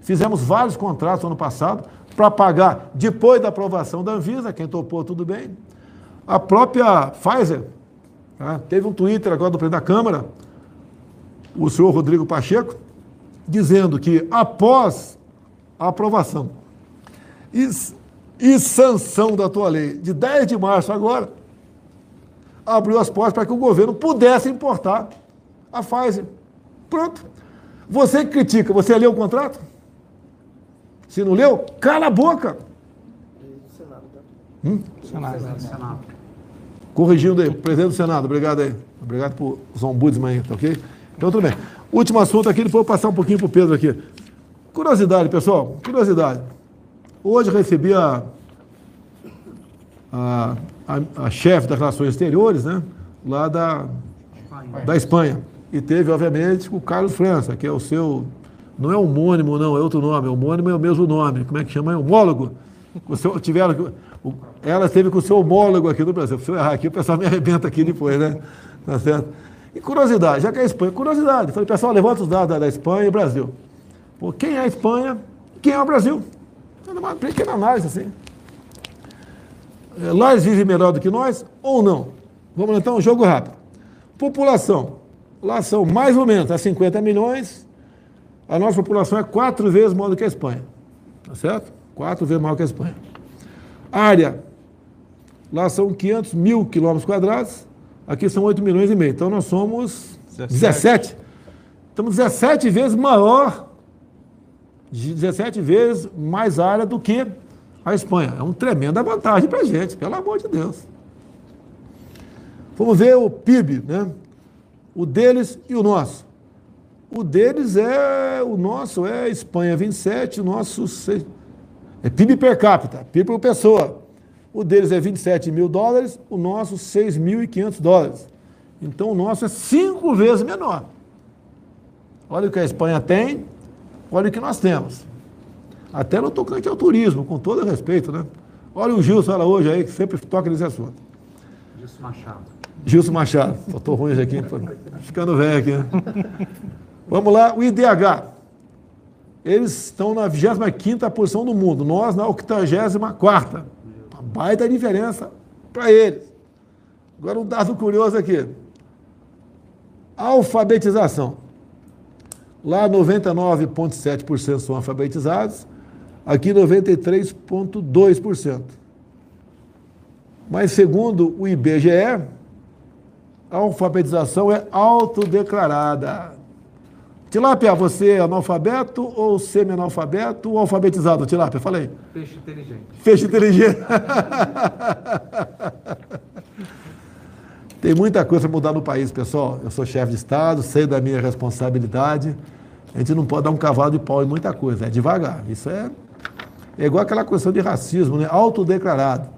Fizemos vários contratos no ano passado para pagar depois da aprovação da Anvisa, quem topou tudo bem. A própria Pfizer tá? teve um Twitter agora do presidente da Câmara, o senhor Rodrigo Pacheco, dizendo que após a aprovação e, e sanção da tua lei de 10 de março agora, abriu as portas para que o governo pudesse importar a Pfizer. Pronto. Você que critica, você leu o contrato? Se não leu, cala a boca. Hum? Senado. Senado. Corrigindo aí, presidente do Senado, obrigado aí. Obrigado por os ombudsman aí, tá ok? Então tudo bem. Último assunto aqui, depois eu vou passar um pouquinho para o Pedro aqui. Curiosidade, pessoal, curiosidade. Hoje recebi a, a, a, a chefe das relações exteriores, né? Lá da, da Espanha. E teve, obviamente, o Carlos França, que é o seu. Não é homônimo, não, é outro nome. Homônimo é o mesmo nome. Como é que chama? É homólogo. O seu, tiveram, ela esteve com o seu homólogo aqui no Brasil. Se eu errar aqui, o pessoal me arrebenta aqui depois, né? Tá certo? E curiosidade, já que é a Espanha, curiosidade. Falei, pessoal, levanta os dados da, da Espanha e Brasil. Pô, quem é a Espanha? Quem é o Brasil? É uma pequena análise, assim. É, lá eles vivem melhor do que nós ou não? Vamos então, um jogo rápido. População. Lá são mais ou menos, a 50 milhões. A nossa população é quatro vezes maior do que a Espanha. Tá certo? Quatro vezes maior que a Espanha. Área. Lá são 500 mil quilômetros quadrados. Aqui são 8 milhões e meio. Então nós somos 17. 17. Estamos 17 vezes maior, 17 vezes mais área do que a Espanha. É uma tremenda vantagem para a gente, pelo amor de Deus. Vamos ver o PIB, né? O deles e o nosso. O deles é, o nosso é Espanha 27, o nosso é PIB per capita, PIB por pessoa. O deles é 27 mil dólares, o nosso 6.500 dólares. Então o nosso é cinco vezes menor. Olha o que a Espanha tem, olha o que nós temos. Até no tocante ao turismo, com todo respeito, né? Olha o Gilson lá hoje aí, que sempre toca nesse assunto. Gilson Machado. Gilson Machado. Estou ruim aqui, ficando velho aqui. Né? Vamos lá, o IDH. Eles estão na 25 posição do mundo, nós na 84. Uma baita diferença para eles. Agora um dado curioso aqui. Alfabetização. Lá 99,7% são alfabetizados, aqui 93,2%. Mas segundo o IBGE, a alfabetização é autodeclarada. Tilápia, você é analfabeto ou semi-analfabeto ou alfabetizado, Tilápia? Falei. Peixe inteligente. Peixe inteligente. Tem muita coisa para mudar no país, pessoal. Eu sou chefe de Estado, sei da minha responsabilidade. A gente não pode dar um cavalo de pau em muita coisa, é devagar. Isso é, é igual aquela questão de racismo, né? autodeclarado.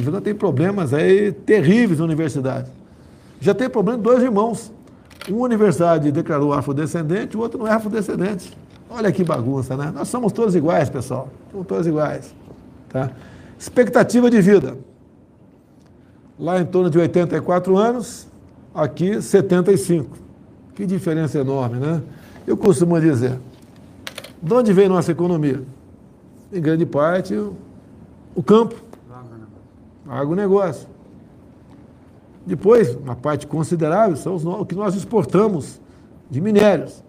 Já tem problemas aí terríveis na universidade. Já tem problema de dois irmãos. Uma universidade declarou afrodescendente, o outro não é afrodescendente. Olha que bagunça, né? Nós somos todos iguais, pessoal. Somos todos iguais. Tá? Expectativa de vida. Lá em torno de 84 anos, aqui 75. Que diferença enorme, né? Eu costumo dizer, de onde vem nossa economia? Em grande parte, o campo, agronegócio. Depois, uma parte considerável, são os, o que nós exportamos de minérios.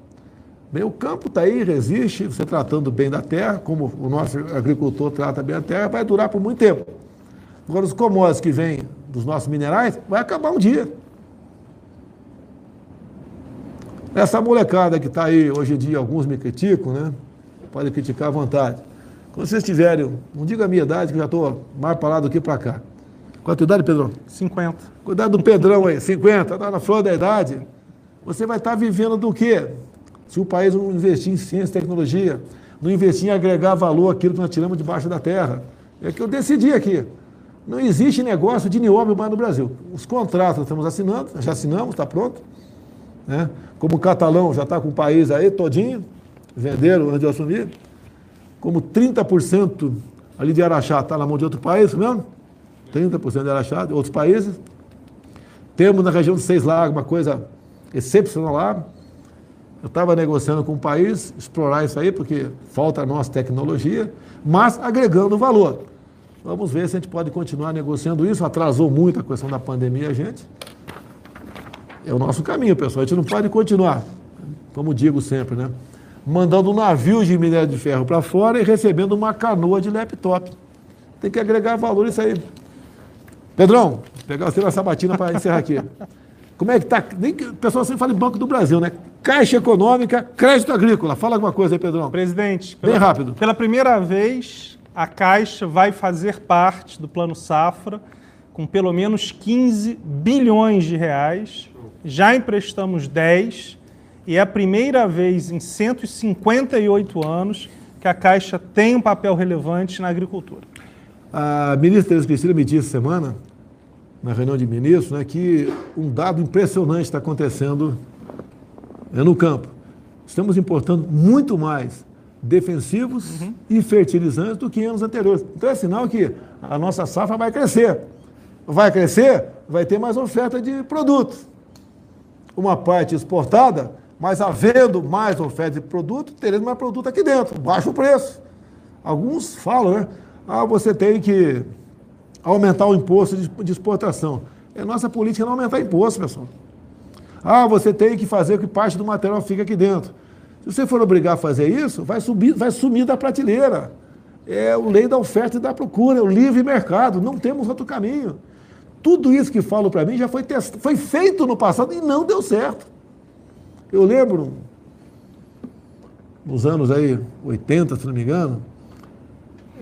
Bem, o campo está aí, resiste, você tratando bem da terra, como o nosso agricultor trata bem a terra, vai durar por muito tempo. Agora, os commodities que vêm dos nossos minerais, vai acabar um dia. Essa molecada que está aí, hoje em dia, alguns me criticam, né? Pode criticar à vontade. Quando vocês tiverem, não diga a minha idade, que eu já estou mais para lá do que para cá. Qual a tua idade, Pedrão? 50. Cuidado do Pedrão aí, 50, está na flor da idade. Você vai estar tá vivendo do quê? Se o país não investir em ciência e tecnologia, não investir em agregar valor àquilo que nós tiramos debaixo da terra. É que eu decidi aqui. Não existe negócio de nióbio mais no Brasil. Os contratos estamos assinando, já assinamos, está pronto. Né? Como o catalão já está com o país aí todinho, venderam antes de assumir. Como 30% ali de Araxá está na mão de outro país mesmo. 30% de Araxá, de outros países. Temos na região de Seis Lagos uma coisa excepcional lá. Eu estava negociando com o país, explorar isso aí, porque falta a nossa tecnologia, mas agregando valor. Vamos ver se a gente pode continuar negociando isso. Atrasou muito a questão da pandemia, gente. É o nosso caminho, pessoal. A gente não pode continuar, como digo sempre, né? Mandando um navio de minério de ferro para fora e recebendo uma canoa de laptop. Tem que agregar valor isso aí. Pedrão, pegar você na sabatina para encerrar aqui. Como é que está? Nem o pessoal sempre fala em Banco do Brasil, né? Caixa Econômica, Crédito Agrícola. Fala alguma coisa aí, Pedrão. Presidente, bem rápido. Pela primeira vez, a Caixa vai fazer parte do Plano Safra com pelo menos 15 bilhões de reais. Já emprestamos 10 e é a primeira vez em 158 anos que a Caixa tem um papel relevante na agricultura. A ministra Teresa Cristina me disse semana, na reunião de ministros, né, que um dado impressionante está acontecendo né, no campo. Estamos importando muito mais defensivos uhum. e fertilizantes do que anos anteriores. Então é sinal que a nossa safra vai crescer. Vai crescer, vai ter mais oferta de produtos. Uma parte exportada, mas havendo mais oferta de produto, teremos mais produto aqui dentro, baixo preço. Alguns falam, né? Ah, você tem que aumentar o imposto de exportação. É nossa política não aumentar imposto, pessoal. Ah, você tem que fazer que parte do material fique aqui dentro. Se você for obrigar a fazer isso, vai, subir, vai sumir da prateleira. É o lei da oferta e da procura, é o livre mercado, não temos outro caminho. Tudo isso que falo para mim já foi, test... foi feito no passado e não deu certo. Eu lembro, nos anos aí 80, se não me engano,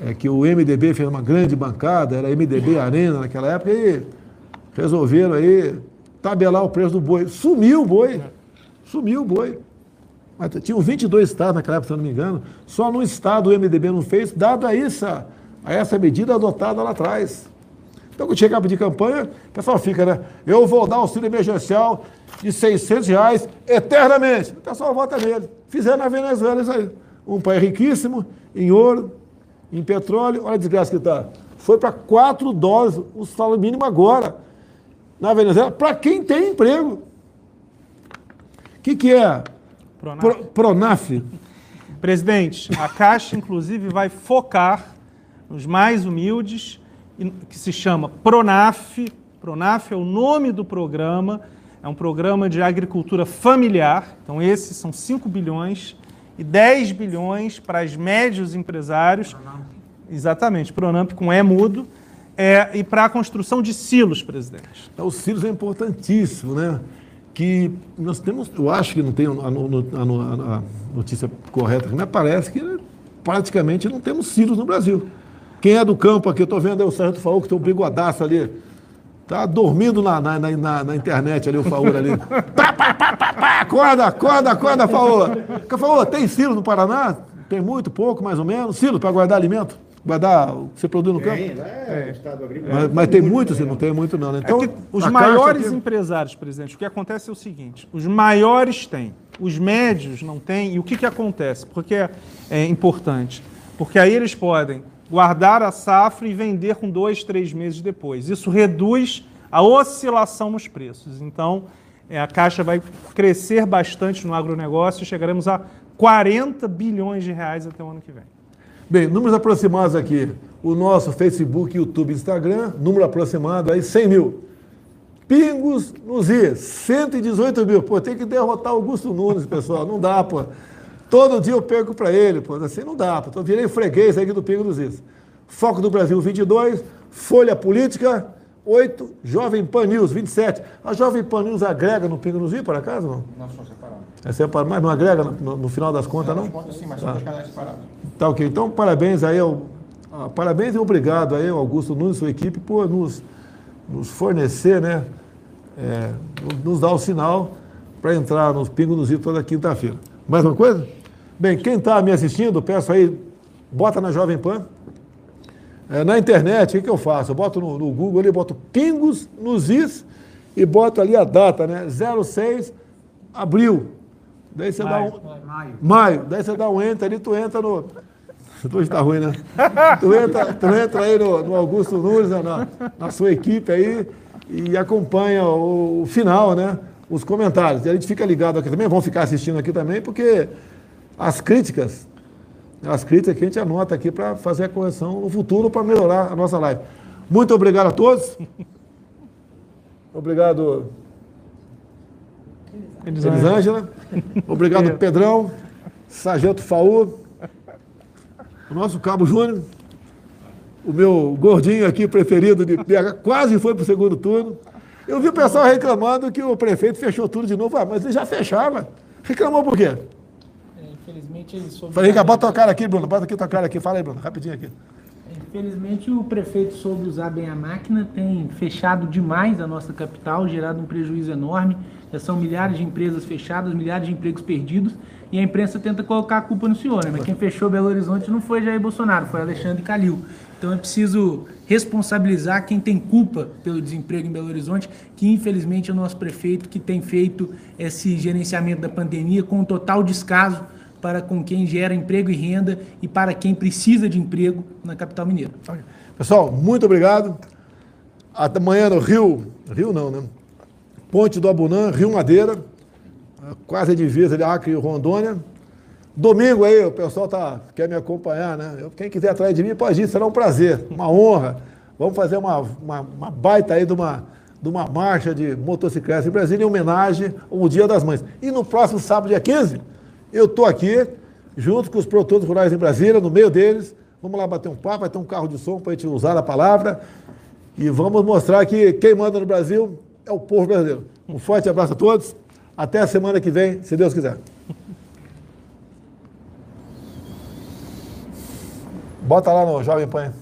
é que o MDB fez uma grande bancada, era MDB Arena naquela época, e resolveram aí tabelar o preço do boi. Sumiu o boi. Sumiu o boi. Mas tinham 22 estados naquela época, se não me engano. Só no estado o MDB não fez, dado a essa, a essa medida adotada lá atrás. Então, quando chega de campanha, o pessoal fica, né? Eu vou dar auxílio emergencial de 600 reais eternamente. O pessoal vota nele. Fizeram na Venezuela isso aí. Um país riquíssimo, em ouro, em petróleo, olha a desgraça que está. Foi para 4 dólares o salário mínimo agora, na Venezuela, para quem tem emprego. O que, que é? Pronaf. Pro, Pronaf. Presidente, a Caixa, inclusive, vai focar nos mais humildes, que se chama Pronaf. Pronaf é o nome do programa, é um programa de agricultura familiar. Então, esses são 5 bilhões e 10 bilhões para os médios empresários. Pronamp. Exatamente, Pronamp com E mudo. É, e para a construção de silos, presidente. Então, os silos é importantíssimo, né? Que nós temos, eu acho que não tem a, a, a notícia correta, mas parece que praticamente não temos silos no Brasil. Quem é do campo aqui, eu estou vendo aí o Sargento Faú, que tem um bigode ali. Tá dormindo na, na, na, na, internet ali, o Faúl ali. pá, pá, pá, pá, pá, acorda, acorda, acorda, Faúl. Faúl, tem silo no Paraná? Tem muito, pouco, mais ou menos. Silo para guardar alimento? O que você produz no campo? Tem, é, é. Estado agrícola. Mas, mas tem muito, assim, não tem muito não. Né? É então, é os maiores aqui... empresários, presidente, o que acontece é o seguinte, os maiores têm, os médios não têm, e o que, que acontece? Porque é, é importante? Porque aí eles podem guardar a safra e vender com dois, três meses depois. Isso reduz a oscilação nos preços. Então, é, a Caixa vai crescer bastante no agronegócio e chegaremos a 40 bilhões de reais até o ano que vem. Bem, números aproximados aqui. O nosso Facebook, YouTube, Instagram, número aproximado aí, 100 mil. Pingos nos I, 118 mil. Pô, tem que derrotar Augusto Nunes, pessoal. Não dá, pô. Todo dia eu perco para ele, pô. Assim não dá, pô. Eu virei freguês aqui do Pingo dos Is. Foco do Brasil 22, Folha Política 8, Jovem Pan News 27. A Jovem Pan News agrega no Pingo Is, por acaso? Não, não são separados. É separado, mas não agrega no, no final das contas, não? Contas sim, mas são tá. dois canais separados. Tá ok. Então, parabéns aí ao, ah, parabéns e obrigado aí ao Augusto Nunes e sua equipe por nos, nos fornecer, né? É, nos dar o sinal para entrar nos Pingo Is toda quinta-feira. Mais uma coisa? Bem, quem está me assistindo, peço aí, bota na Jovem Pan. É, na internet, o que, eu faço? Eu boto no, no Google ali, boto pingos nos is e boto ali a data, né? 06 abril. Daí você maio, dá um. Maio. Maio. Daí você dá um enter ali, tu entra no. Hoje está ruim, né? Tu entra, tu entra aí no, no Augusto Nunes, na, na, sua equipe aí, e acompanha o, o final, né? Os comentários. E a gente fica ligado aqui também, vão ficar assistindo aqui também, porque as críticas, as críticas que a gente anota aqui para fazer a correção no futuro para melhorar a nossa live. Muito obrigado a todos. Obrigado, Elisângela. Obrigado, Pedrão, Sargento Faú, o nosso Cabo Júnior, o meu gordinho aqui preferido de PH, quase foi para o segundo turno. Eu vi o pessoal reclamando que o prefeito fechou tudo de novo. Ah, mas ele já fechava. Reclamou por quê? Infelizmente ele soube. Falei, bota tua cara aqui, Bruno. Bota aqui tua cara aqui. Fala aí, Bruno, rapidinho aqui. Infelizmente o prefeito soube usar bem a máquina, tem fechado demais a nossa capital, gerado um prejuízo enorme. Já são milhares de empresas fechadas, milhares de empregos perdidos, e a imprensa tenta colocar a culpa no senhor, né? Mas quem fechou Belo Horizonte não foi Jair Bolsonaro, foi Alexandre Calil. Então é preciso responsabilizar quem tem culpa pelo desemprego em Belo Horizonte, que infelizmente é o nosso prefeito que tem feito esse gerenciamento da pandemia com total descaso para com quem gera emprego e renda e para quem precisa de emprego na capital mineira. Pessoal, muito obrigado. Amanhã no Rio, Rio não, né? Ponte do Abunã, Rio Madeira, quase a divisa de Acre e Rondônia. Domingo aí, o pessoal tá, quer me acompanhar, né? Quem quiser atrás de mim, pode ir, será um prazer, uma honra. Vamos fazer uma, uma, uma baita aí de uma, de uma marcha de motocicletas em Brasília em homenagem ao Dia das Mães. E no próximo sábado, dia 15, eu estou aqui, junto com os produtores rurais em Brasília, no meio deles. Vamos lá bater um papo, vai ter um carro de som para a gente usar a palavra. E vamos mostrar que quem manda no Brasil é o povo brasileiro. Um forte abraço a todos. Até a semana que vem, se Deus quiser. Bota lá no Jovem Pan.